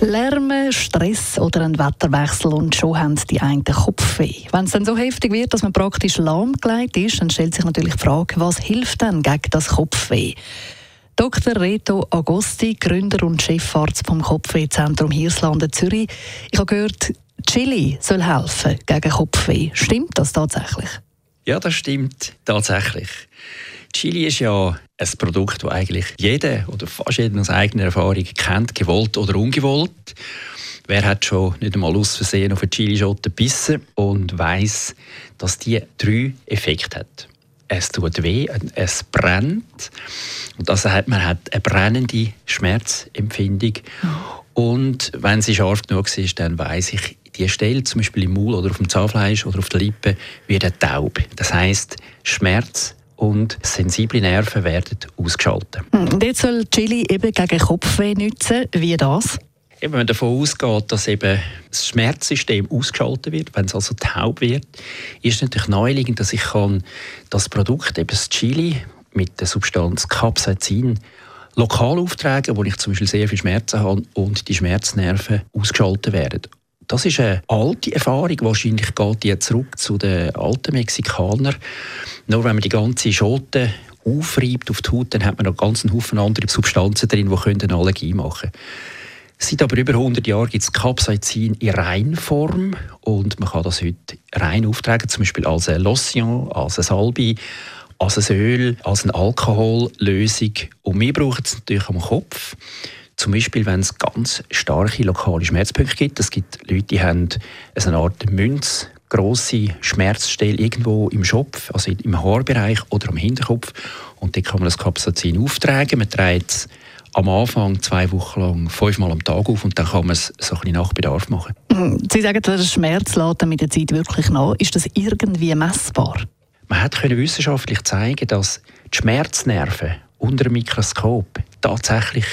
Lärm, Stress oder ein Wetterwechsel und schon haben die einen Kopfweh. Wenn es dann so heftig wird, dass man praktisch lahmgelegt ist, dann stellt sich natürlich die Frage, was hilft denn gegen das Kopfweh? Dr. Reto Agosti, Gründer und Chefarzt vom Kopfwehzentrum Hirslande Zürich. Ich habe gehört, Chili soll helfen gegen Kopfweh. Stimmt das tatsächlich? Ja, das stimmt tatsächlich. Chili ist ja ein Produkt, das eigentlich jeder oder fast jeder aus eigener Erfahrung kennt, gewollt oder ungewollt. Wer hat schon nicht einmal aus Versehen auf eine Chilischote gebissen und weiß, dass die drei Effekte hat. Es tut weh, es brennt und das hat, man hat eine brennende Schmerzempfindung. Und wenn sie scharf genug ist, dann weiß ich, die Stelle, zum Beispiel im Maul oder auf dem Zahnfleisch oder auf der Lippe, wird taub. Das heißt, Schmerz und sensible Nerven werden ausgeschaltet. Hm, und jetzt soll Chili eben gegen Kopfweh nützen. Wie das? Wenn man davon ausgeht, dass eben das Schmerzsystem ausgeschaltet wird, wenn es also taub wird, ist es natürlich naheliegend, dass ich kann das Produkt, eben das Chili, mit der Substanz Capsaicin lokal auftragen, wo ich zum Beispiel sehr viel Schmerzen habe und die Schmerznerven ausgeschaltet werden. Das ist eine alte Erfahrung. Wahrscheinlich geht die zurück zu den alten Mexikanern. Nur wenn man die ganze Schote aufreibt auf die Haut, dann hat man noch einen Haufen andere Substanzen drin, die eine Allergie machen können. Seit aber über 100 Jahren gibt es Capsaicin in Reinform und man kann das heute rein auftragen, zum Beispiel als eine Lotion, als eine Salbe, als ein Öl, als eine Alkohollösung. Und wir brauchen es natürlich am Kopf. Zum Beispiel, wenn es ganz starke lokale Schmerzpunkte gibt. Es gibt Leute, die haben eine Art Münz, grosse Schmerzstelle irgendwo im Schopf, also im Haarbereich oder am Hinterkopf. Und dort kann man das Capsaicin auftragen. Man trägt es am Anfang zwei Wochen lang fünfmal am Tag auf und dann kann man es so ein bisschen nach Bedarf machen. Sie sagen, der Schmerz lädt mit der Zeit wirklich nach. Ist das irgendwie messbar? Man hat wissenschaftlich zeigen, dass die Schmerznerven unter dem Mikroskop tatsächlich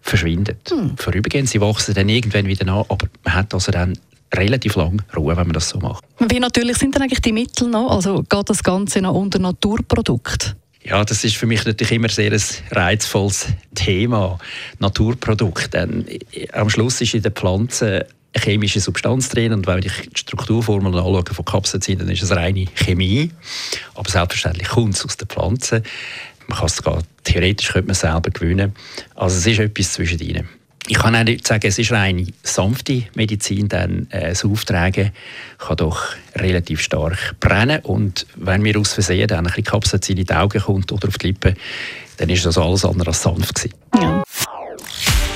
verschwinden. Hm. Vorübergehend, sie wachsen dann irgendwann wieder an, aber man hat also dann relativ lang Ruhe, wenn man das so macht. Wie natürlich sind dann eigentlich die Mittel noch? Also geht das Ganze noch unter Naturprodukt? Ja, das ist für mich natürlich immer sehr ein reizvolles Thema, Naturprodukt. Denn am Schluss ist in der Pflanze chemische Substanz drin und wenn ich die Strukturformeln anschaue von Capsaicin, dann ist es reine Chemie. Aber selbstverständlich kommt es aus der Pflanze. Man kann es sogar, theoretisch könnte man selber gewinnen. Also es ist etwas zwischen ihnen. Ich kann auch nicht sagen, es ist reine sanfte Medizin, denn äh, das Auftragen kann doch relativ stark brennen und wenn mir aus Versehen dann ein bisschen Kapsazin in die Augen kommt oder auf die Lippen, dann ist das alles andere als sanft gewesen. Ja.